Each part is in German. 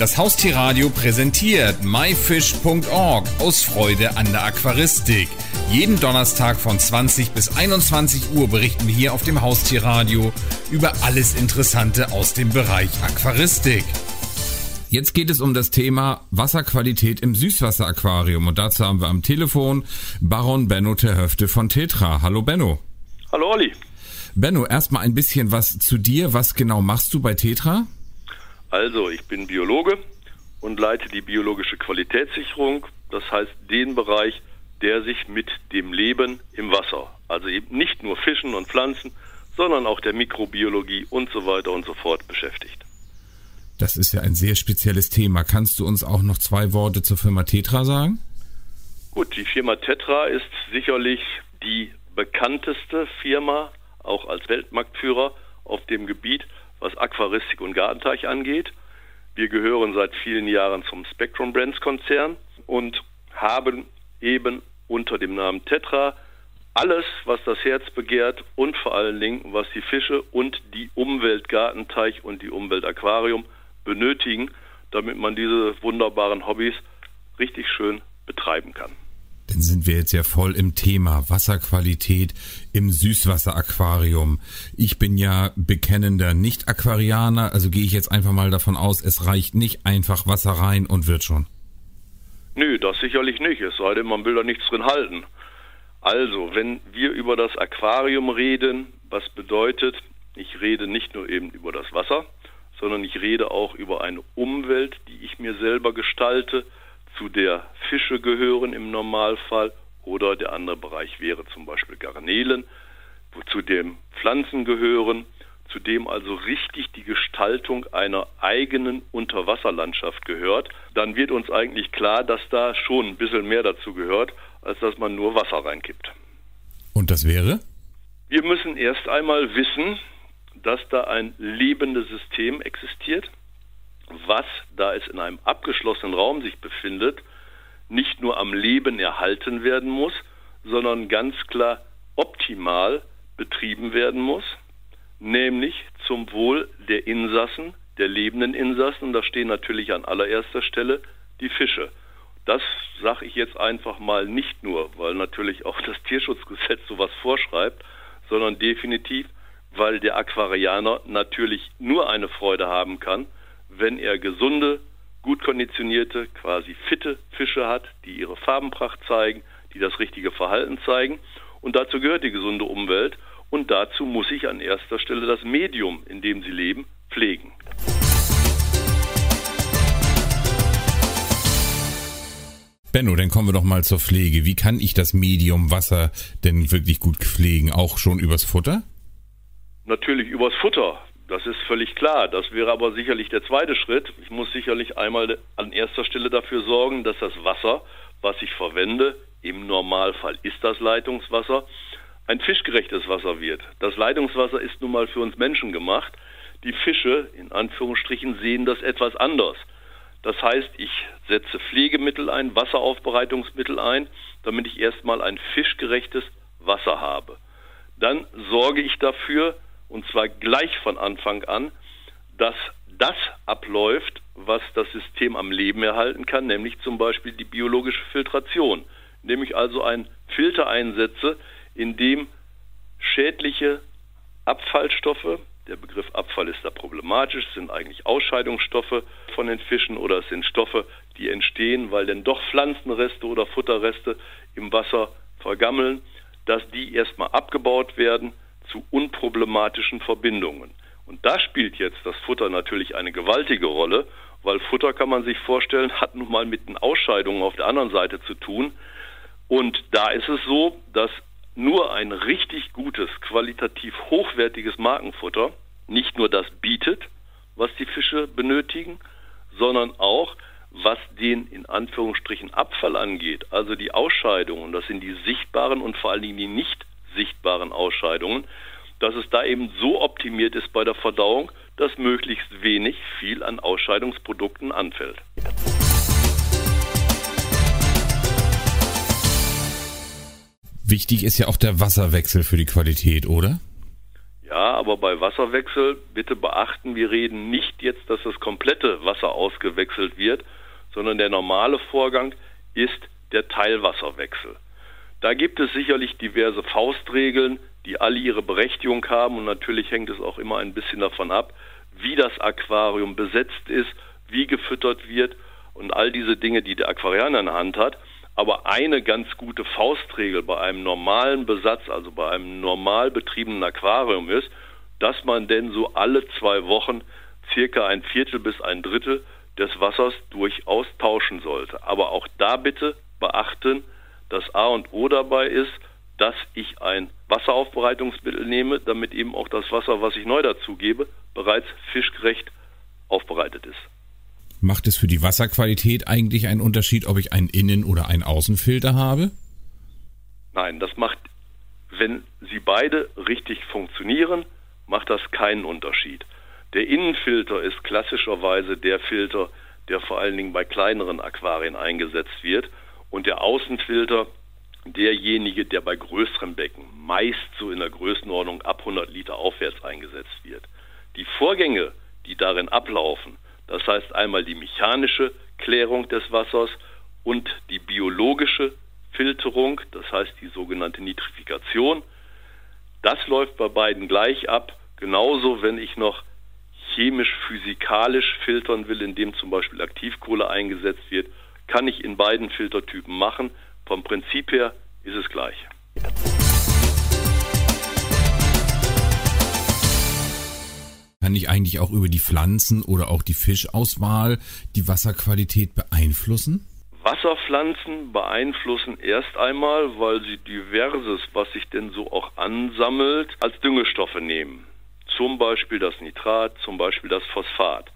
Das Haustierradio präsentiert myfish.org aus Freude an der Aquaristik. Jeden Donnerstag von 20 bis 21 Uhr berichten wir hier auf dem Haustierradio über alles Interessante aus dem Bereich Aquaristik. Jetzt geht es um das Thema Wasserqualität im Süßwasseraquarium und dazu haben wir am Telefon Baron Benno Terhöfte von Tetra. Hallo Benno. Hallo Olli. Benno, erstmal ein bisschen was zu dir. Was genau machst du bei Tetra? Also, ich bin Biologe und leite die biologische Qualitätssicherung, das heißt den Bereich, der sich mit dem Leben im Wasser, also eben nicht nur Fischen und Pflanzen, sondern auch der Mikrobiologie und so weiter und so fort beschäftigt. Das ist ja ein sehr spezielles Thema. Kannst du uns auch noch zwei Worte zur Firma Tetra sagen? Gut, die Firma Tetra ist sicherlich die bekannteste Firma, auch als Weltmarktführer auf dem Gebiet was Aquaristik und Gartenteich angeht. Wir gehören seit vielen Jahren zum Spectrum Brands Konzern und haben eben unter dem Namen Tetra alles, was das Herz begehrt und vor allen Dingen, was die Fische und die Umwelt Gartenteich und die Umwelt Aquarium benötigen, damit man diese wunderbaren Hobbys richtig schön betreiben kann. Dann sind wir jetzt ja voll im Thema Wasserqualität im Süßwasseraquarium. Ich bin ja bekennender Nicht-Aquarianer, also gehe ich jetzt einfach mal davon aus, es reicht nicht einfach Wasser rein und wird schon. Nö, das sicherlich nicht, es sei denn, man will da nichts drin halten. Also, wenn wir über das Aquarium reden, was bedeutet, ich rede nicht nur eben über das Wasser, sondern ich rede auch über eine Umwelt, die ich mir selber gestalte, zu der Fische gehören im Normalfall oder der andere Bereich wäre zum Beispiel Garnelen, zu dem Pflanzen gehören, zu dem also richtig die Gestaltung einer eigenen Unterwasserlandschaft gehört, dann wird uns eigentlich klar, dass da schon ein bisschen mehr dazu gehört, als dass man nur Wasser reinkippt. Und das wäre? Wir müssen erst einmal wissen, dass da ein lebendes System existiert, was, da es in einem abgeschlossenen Raum sich befindet, nicht nur am Leben erhalten werden muss, sondern ganz klar optimal betrieben werden muss, nämlich zum Wohl der Insassen, der lebenden Insassen, und da stehen natürlich an allererster Stelle die Fische. Das sage ich jetzt einfach mal nicht nur, weil natürlich auch das Tierschutzgesetz sowas vorschreibt, sondern definitiv, weil der Aquarianer natürlich nur eine Freude haben kann, wenn er gesunde, gut konditionierte, quasi fitte Fische hat, die ihre Farbenpracht zeigen, die das richtige Verhalten zeigen. Und dazu gehört die gesunde Umwelt. Und dazu muss ich an erster Stelle das Medium, in dem sie leben, pflegen. Benno, dann kommen wir doch mal zur Pflege. Wie kann ich das Medium Wasser denn wirklich gut pflegen? Auch schon übers Futter? Natürlich übers Futter. Das ist völlig klar. Das wäre aber sicherlich der zweite Schritt. Ich muss sicherlich einmal an erster Stelle dafür sorgen, dass das Wasser, was ich verwende, im Normalfall ist das Leitungswasser, ein fischgerechtes Wasser wird. Das Leitungswasser ist nun mal für uns Menschen gemacht. Die Fische, in Anführungsstrichen, sehen das etwas anders. Das heißt, ich setze Pflegemittel ein, Wasseraufbereitungsmittel ein, damit ich erstmal ein fischgerechtes Wasser habe. Dann sorge ich dafür, und zwar gleich von Anfang an, dass das abläuft, was das System am Leben erhalten kann, nämlich zum Beispiel die biologische Filtration, indem ich also einen Filter einsetze, in dem schädliche Abfallstoffe, der Begriff Abfall ist da problematisch, sind eigentlich Ausscheidungsstoffe von den Fischen oder es sind Stoffe, die entstehen, weil denn doch Pflanzenreste oder Futterreste im Wasser vergammeln, dass die erstmal abgebaut werden, zu unproblematischen Verbindungen. Und da spielt jetzt das Futter natürlich eine gewaltige Rolle, weil Futter kann man sich vorstellen, hat nun mal mit den Ausscheidungen auf der anderen Seite zu tun. Und da ist es so, dass nur ein richtig gutes, qualitativ hochwertiges Markenfutter nicht nur das bietet, was die Fische benötigen, sondern auch, was den in Anführungsstrichen Abfall angeht, also die Ausscheidungen, das sind die sichtbaren und vor allen Dingen die nicht sichtbaren Ausscheidungen, dass es da eben so optimiert ist bei der Verdauung, dass möglichst wenig viel an Ausscheidungsprodukten anfällt. Wichtig ist ja auch der Wasserwechsel für die Qualität, oder? Ja, aber bei Wasserwechsel bitte beachten, wir reden nicht jetzt, dass das komplette Wasser ausgewechselt wird, sondern der normale Vorgang ist der Teilwasserwechsel. Da gibt es sicherlich diverse Faustregeln, die alle ihre Berechtigung haben und natürlich hängt es auch immer ein bisschen davon ab, wie das Aquarium besetzt ist, wie gefüttert wird und all diese Dinge, die der Aquarianer in der Hand hat. Aber eine ganz gute Faustregel bei einem normalen Besatz, also bei einem normal betriebenen Aquarium ist, dass man denn so alle zwei Wochen circa ein Viertel bis ein Drittel des Wassers durchaus tauschen sollte. Aber auch da bitte beachten, das A und O dabei ist, dass ich ein Wasseraufbereitungsmittel nehme, damit eben auch das Wasser, was ich neu dazugebe, bereits fischgerecht aufbereitet ist. Macht es für die Wasserqualität eigentlich einen Unterschied, ob ich einen Innen- oder einen Außenfilter habe? Nein, das macht, wenn sie beide richtig funktionieren, macht das keinen Unterschied. Der Innenfilter ist klassischerweise der Filter, der vor allen Dingen bei kleineren Aquarien eingesetzt wird. Und der Außenfilter derjenige, der bei größeren Becken meist so in der Größenordnung ab 100 Liter aufwärts eingesetzt wird. Die Vorgänge, die darin ablaufen, das heißt einmal die mechanische Klärung des Wassers und die biologische Filterung, das heißt die sogenannte Nitrifikation. Das läuft bei beiden gleich ab. Genauso, wenn ich noch chemisch-physikalisch filtern will, indem zum Beispiel Aktivkohle eingesetzt wird, kann ich in beiden Filtertypen machen. Vom Prinzip her ist es gleich. Kann ich eigentlich auch über die Pflanzen oder auch die Fischauswahl die Wasserqualität beeinflussen? Wasserpflanzen beeinflussen erst einmal, weil sie diverses, was sich denn so auch ansammelt, als Düngestoffe nehmen. Zum Beispiel das Nitrat, zum Beispiel das Phosphat.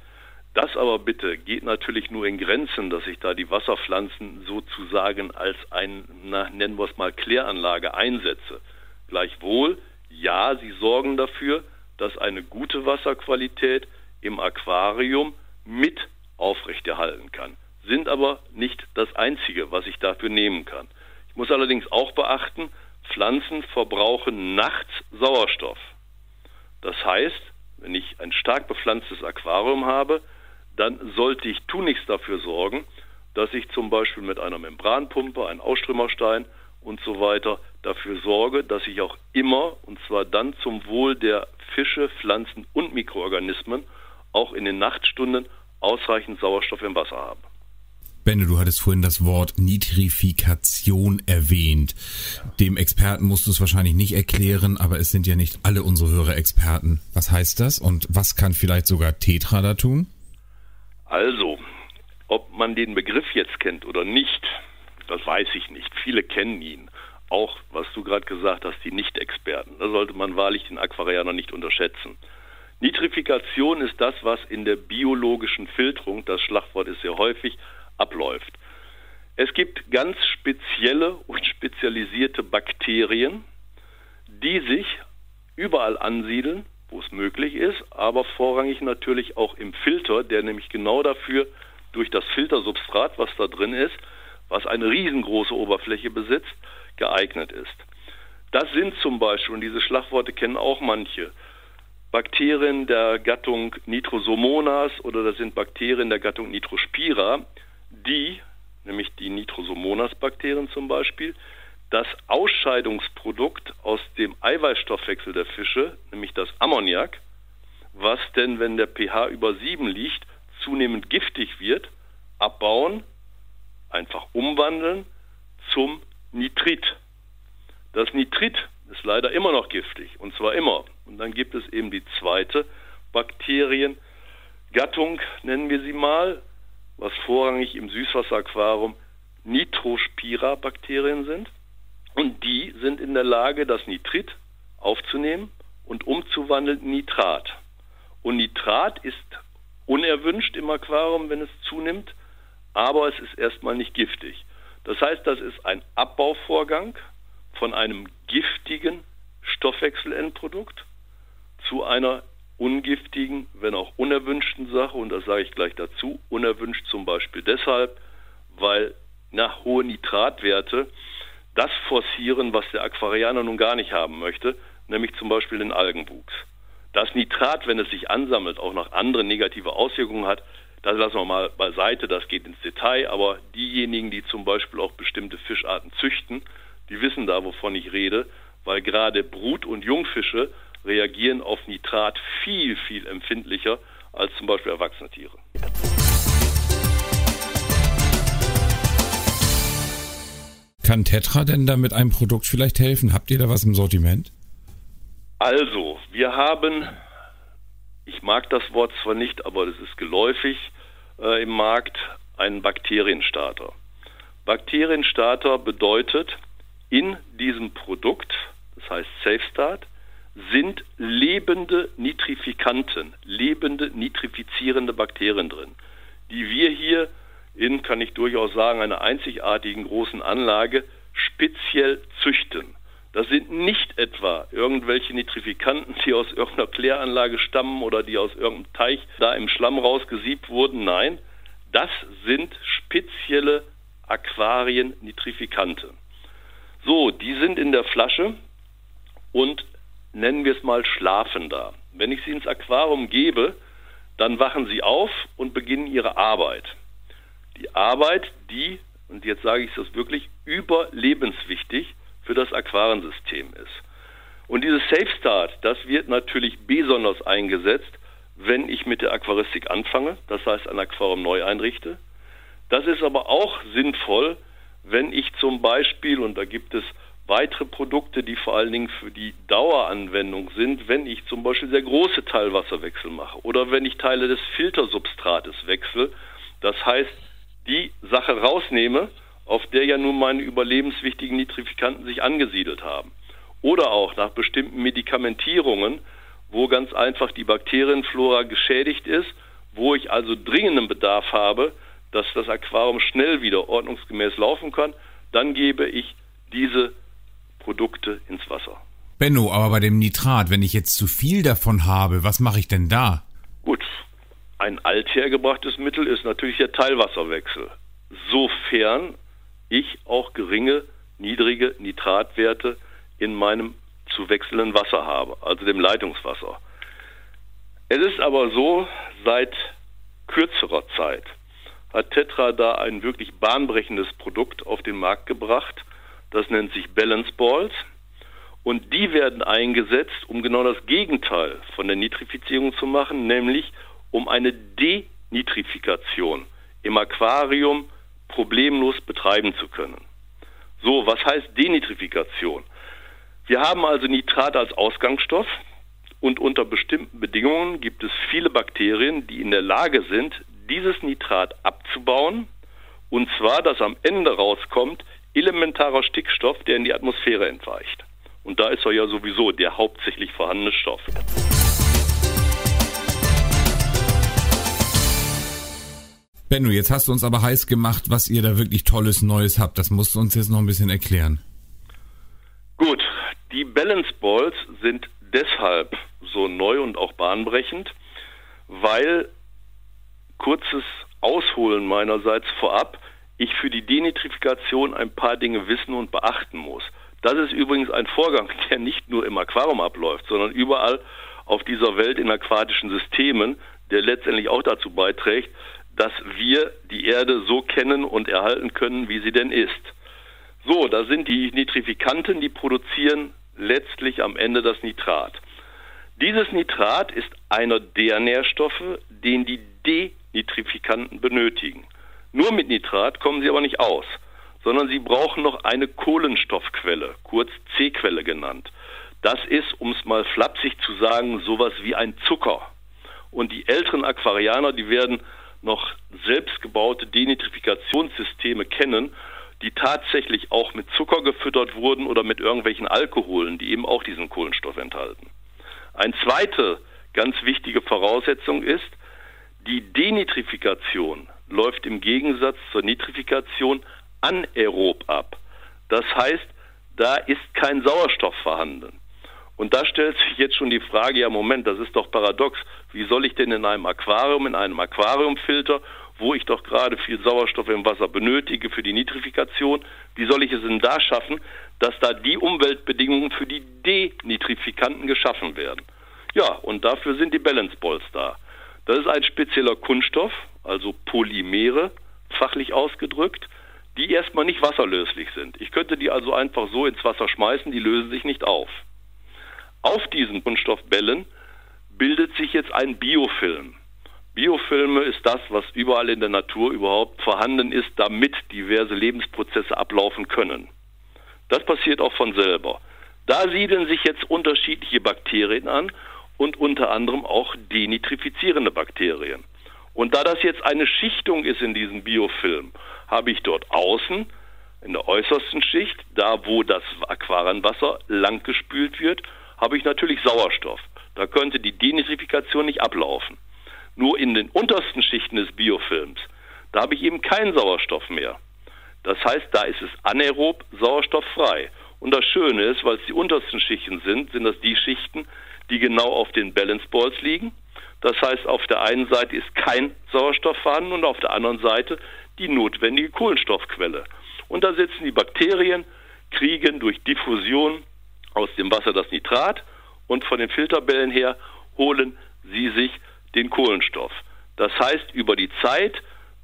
Das aber bitte geht natürlich nur in Grenzen, dass ich da die Wasserpflanzen sozusagen als ein, na, nennen wir es mal, Kläranlage einsetze. Gleichwohl, ja, sie sorgen dafür, dass eine gute Wasserqualität im Aquarium mit aufrechterhalten kann, sind aber nicht das Einzige, was ich dafür nehmen kann. Ich muss allerdings auch beachten, Pflanzen verbrauchen nachts Sauerstoff. Das heißt, wenn ich ein stark bepflanztes Aquarium habe, dann sollte ich tunlichst dafür sorgen, dass ich zum Beispiel mit einer Membranpumpe, einem Ausströmerstein und so weiter dafür sorge, dass ich auch immer, und zwar dann zum Wohl der Fische, Pflanzen und Mikroorganismen, auch in den Nachtstunden ausreichend Sauerstoff im Wasser habe. Benne, du hattest vorhin das Wort Nitrifikation erwähnt. Dem Experten musst du es wahrscheinlich nicht erklären, aber es sind ja nicht alle unsere Hörer Experten. Was heißt das und was kann vielleicht sogar Tetra da tun? Also, ob man den Begriff jetzt kennt oder nicht, das weiß ich nicht. Viele kennen ihn. Auch, was du gerade gesagt hast, die Nicht-Experten. Da sollte man wahrlich den Aquarianer nicht unterschätzen. Nitrifikation ist das, was in der biologischen Filterung, das Schlagwort ist sehr häufig, abläuft. Es gibt ganz spezielle und spezialisierte Bakterien, die sich überall ansiedeln, wo es möglich ist, aber vorrangig natürlich auch im Filter, der nämlich genau dafür durch das Filtersubstrat, was da drin ist, was eine riesengroße Oberfläche besitzt, geeignet ist. Das sind zum Beispiel, und diese Schlagworte kennen auch manche, Bakterien der Gattung Nitrosomonas oder das sind Bakterien der Gattung Nitrospira, die, nämlich die Nitrosomonas-Bakterien zum Beispiel, das Ausscheidungsprodukt aus dem Eiweißstoffwechsel der Fische, nämlich das Ammoniak, was denn, wenn der pH über 7 liegt, zunehmend giftig wird, abbauen, einfach umwandeln zum Nitrit. Das Nitrit ist leider immer noch giftig, und zwar immer. Und dann gibt es eben die zweite Bakteriengattung, nennen wir sie mal, was vorrangig im Süßwasseraquarium Nitrospira-Bakterien sind. Und die sind in der Lage, das Nitrit aufzunehmen und umzuwandeln in Nitrat. Und Nitrat ist unerwünscht im Aquarium, wenn es zunimmt, aber es ist erstmal nicht giftig. Das heißt, das ist ein Abbauvorgang von einem giftigen Stoffwechselendprodukt zu einer ungiftigen, wenn auch unerwünschten Sache. Und das sage ich gleich dazu. Unerwünscht zum Beispiel deshalb, weil nach hohe Nitratwerte das forcieren, was der Aquarianer nun gar nicht haben möchte, nämlich zum Beispiel den Algenwuchs. Das Nitrat, wenn es sich ansammelt, auch noch andere negative Auswirkungen hat, das lassen wir mal beiseite, das geht ins Detail, aber diejenigen, die zum Beispiel auch bestimmte Fischarten züchten, die wissen da, wovon ich rede, weil gerade Brut- und Jungfische reagieren auf Nitrat viel, viel empfindlicher als zum Beispiel erwachsene Tiere. Kann Tetra denn da mit einem Produkt vielleicht helfen? Habt ihr da was im Sortiment? Also, wir haben, ich mag das Wort zwar nicht, aber es ist geläufig äh, im Markt, einen Bakterienstarter. Bakterienstarter bedeutet, in diesem Produkt, das heißt SafeStart, sind lebende Nitrifikanten, lebende nitrifizierende Bakterien drin, die wir hier in, kann ich durchaus sagen, einer einzigartigen großen Anlage speziell züchten. Das sind nicht etwa irgendwelche Nitrifikanten, die aus irgendeiner Kläranlage stammen oder die aus irgendeinem Teich da im Schlamm rausgesiebt wurden. Nein, das sind spezielle Aquarien-Nitrifikante. So, die sind in der Flasche und nennen wir es mal schlafen da. Wenn ich sie ins Aquarium gebe, dann wachen sie auf und beginnen ihre Arbeit. Die Arbeit, die, und jetzt sage ich es wirklich, überlebenswichtig für das Aquariensystem ist. Und dieses Safe Start, das wird natürlich besonders eingesetzt, wenn ich mit der Aquaristik anfange, das heißt ein Aquarium neu einrichte. Das ist aber auch sinnvoll, wenn ich zum Beispiel, und da gibt es weitere Produkte, die vor allen Dingen für die Daueranwendung sind, wenn ich zum Beispiel sehr große Teilwasserwechsel mache oder wenn ich Teile des Filtersubstrates wechsle. Das heißt, die Sache rausnehme, auf der ja nun meine überlebenswichtigen Nitrifikanten sich angesiedelt haben. Oder auch nach bestimmten Medikamentierungen, wo ganz einfach die Bakterienflora geschädigt ist, wo ich also dringenden Bedarf habe, dass das Aquarium schnell wieder ordnungsgemäß laufen kann, dann gebe ich diese Produkte ins Wasser. Benno, aber bei dem Nitrat, wenn ich jetzt zu viel davon habe, was mache ich denn da? Gut, ein althergebrachtes Mittel ist natürlich der Teilwasserwechsel. Sofern ich auch geringe, niedrige Nitratwerte in meinem zu wechselnden Wasser habe, also dem Leitungswasser. Es ist aber so, seit kürzerer Zeit hat Tetra da ein wirklich bahnbrechendes Produkt auf den Markt gebracht. Das nennt sich Balance Balls. Und die werden eingesetzt, um genau das Gegenteil von der Nitrifizierung zu machen, nämlich um eine Denitrifikation im Aquarium problemlos betreiben zu können. So, was heißt Denitrifikation? Wir haben also Nitrat als Ausgangsstoff und unter bestimmten Bedingungen gibt es viele Bakterien, die in der Lage sind, dieses Nitrat abzubauen und zwar, dass am Ende rauskommt elementarer Stickstoff, der in die Atmosphäre entweicht. Und da ist er ja sowieso der hauptsächlich vorhandene Stoff. Benno, jetzt hast du uns aber heiß gemacht, was ihr da wirklich Tolles Neues habt. Das musst du uns jetzt noch ein bisschen erklären. Gut, die Balance Balls sind deshalb so neu und auch bahnbrechend, weil kurzes Ausholen meinerseits vorab, ich für die Denitrifikation ein paar Dinge wissen und beachten muss. Das ist übrigens ein Vorgang, der nicht nur im Aquarium abläuft, sondern überall auf dieser Welt in aquatischen Systemen, der letztendlich auch dazu beiträgt, dass wir die Erde so kennen und erhalten können, wie sie denn ist. So, da sind die Nitrifikanten, die produzieren letztlich am Ende das Nitrat. Dieses Nitrat ist einer der Nährstoffe, den die Denitrifikanten benötigen. Nur mit Nitrat kommen sie aber nicht aus, sondern sie brauchen noch eine Kohlenstoffquelle, kurz C-Quelle genannt. Das ist, um es mal flapsig zu sagen, sowas wie ein Zucker. Und die älteren Aquarianer, die werden noch selbstgebaute Denitrifikationssysteme kennen, die tatsächlich auch mit Zucker gefüttert wurden oder mit irgendwelchen Alkoholen, die eben auch diesen Kohlenstoff enthalten. Eine zweite ganz wichtige Voraussetzung ist, die Denitrifikation läuft im Gegensatz zur Nitrifikation anaerob ab. Das heißt, da ist kein Sauerstoff vorhanden. Und da stellt sich jetzt schon die Frage, ja Moment, das ist doch paradox. Wie soll ich denn in einem Aquarium, in einem Aquariumfilter wo ich doch gerade viel Sauerstoff im Wasser benötige für die Nitrifikation. Wie soll ich es denn da schaffen, dass da die Umweltbedingungen für die Denitrifikanten geschaffen werden? Ja, und dafür sind die Balance Balls da. Das ist ein spezieller Kunststoff, also Polymere, fachlich ausgedrückt, die erstmal nicht wasserlöslich sind. Ich könnte die also einfach so ins Wasser schmeißen, die lösen sich nicht auf. Auf diesen Kunststoffbällen bildet sich jetzt ein Biofilm. Biofilme ist das, was überall in der Natur überhaupt vorhanden ist, damit diverse Lebensprozesse ablaufen können. Das passiert auch von selber. Da siedeln sich jetzt unterschiedliche Bakterien an und unter anderem auch denitrifizierende Bakterien. Und da das jetzt eine Schichtung ist in diesem Biofilm, habe ich dort außen in der äußersten Schicht, da wo das Aquarienwasser langgespült wird, habe ich natürlich Sauerstoff. Da könnte die Denitrifikation nicht ablaufen. Nur in den untersten Schichten des Biofilms, da habe ich eben keinen Sauerstoff mehr. Das heißt, da ist es anaerob sauerstofffrei. Und das Schöne ist, weil es die untersten Schichten sind, sind das die Schichten, die genau auf den Balance Balls liegen. Das heißt, auf der einen Seite ist kein Sauerstoff vorhanden und auf der anderen Seite die notwendige Kohlenstoffquelle. Und da sitzen die Bakterien, kriegen durch Diffusion aus dem Wasser das Nitrat und von den Filterbällen her holen sie sich den Kohlenstoff. Das heißt, über die Zeit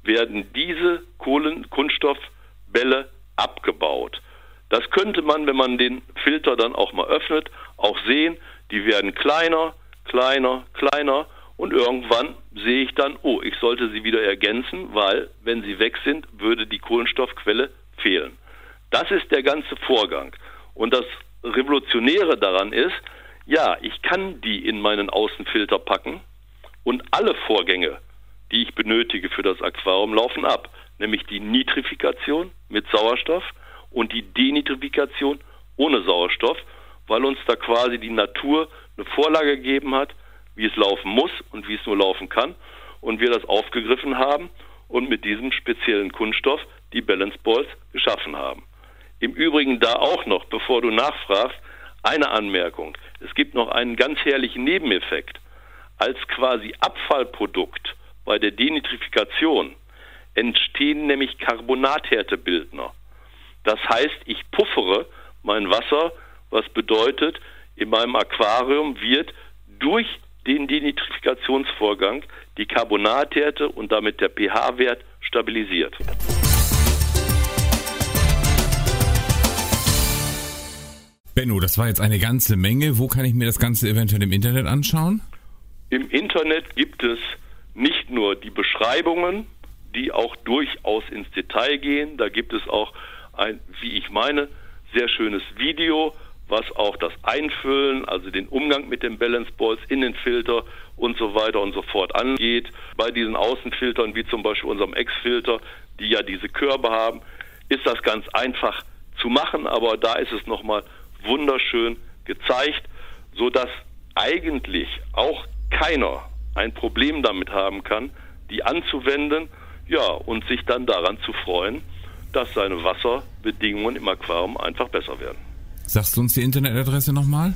werden diese Kohlen Kunststoffbälle abgebaut. Das könnte man, wenn man den Filter dann auch mal öffnet, auch sehen. Die werden kleiner, kleiner, kleiner und irgendwann sehe ich dann, oh, ich sollte sie wieder ergänzen, weil wenn sie weg sind, würde die Kohlenstoffquelle fehlen. Das ist der ganze Vorgang. Und das Revolutionäre daran ist, ja, ich kann die in meinen Außenfilter packen und alle Vorgänge, die ich benötige für das Aquarium, laufen ab. Nämlich die Nitrifikation mit Sauerstoff und die Denitrifikation ohne Sauerstoff, weil uns da quasi die Natur eine Vorlage gegeben hat, wie es laufen muss und wie es nur laufen kann. Und wir das aufgegriffen haben und mit diesem speziellen Kunststoff die Balance Balls geschaffen haben. Im Übrigen da auch noch, bevor du nachfragst, eine Anmerkung. Es gibt noch einen ganz herrlichen Nebeneffekt. Als quasi Abfallprodukt bei der Denitrifikation entstehen nämlich Carbonathärtebildner. Das heißt, ich puffere mein Wasser, was bedeutet, in meinem Aquarium wird durch den Denitrifikationsvorgang die Carbonathärte und damit der pH-Wert stabilisiert. Benno, das war jetzt eine ganze Menge. Wo kann ich mir das Ganze eventuell im Internet anschauen? Im Internet gibt es nicht nur die Beschreibungen, die auch durchaus ins Detail gehen. Da gibt es auch ein, wie ich meine, sehr schönes Video, was auch das Einfüllen, also den Umgang mit den Balance Balls in den Filter und so weiter und so fort angeht. Bei diesen Außenfiltern, wie zum Beispiel unserem Ex-Filter, die ja diese Körbe haben, ist das ganz einfach zu machen, aber da ist es nochmal wunderschön gezeigt, so dass eigentlich auch keiner ein Problem damit haben kann, die anzuwenden, ja, und sich dann daran zu freuen, dass seine Wasserbedingungen im Aquarium einfach besser werden. Sagst du uns die Internetadresse nochmal?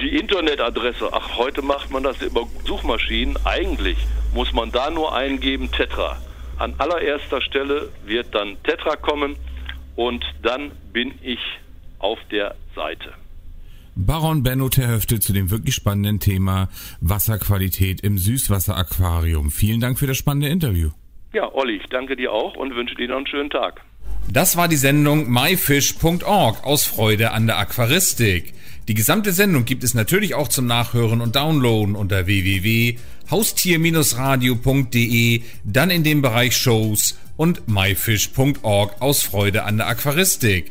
Die Internetadresse, ach, heute macht man das über Suchmaschinen. Eigentlich muss man da nur eingeben Tetra. An allererster Stelle wird dann Tetra kommen und dann bin ich auf der Seite. Baron Benno Terhöfte zu dem wirklich spannenden Thema Wasserqualität im Süßwasseraquarium. Vielen Dank für das spannende Interview. Ja, Olli, ich danke dir auch und wünsche dir noch einen schönen Tag. Das war die Sendung myfish.org aus Freude an der Aquaristik. Die gesamte Sendung gibt es natürlich auch zum Nachhören und Downloaden unter www.haustier-radio.de, dann in dem Bereich Shows und myfish.org aus Freude an der Aquaristik.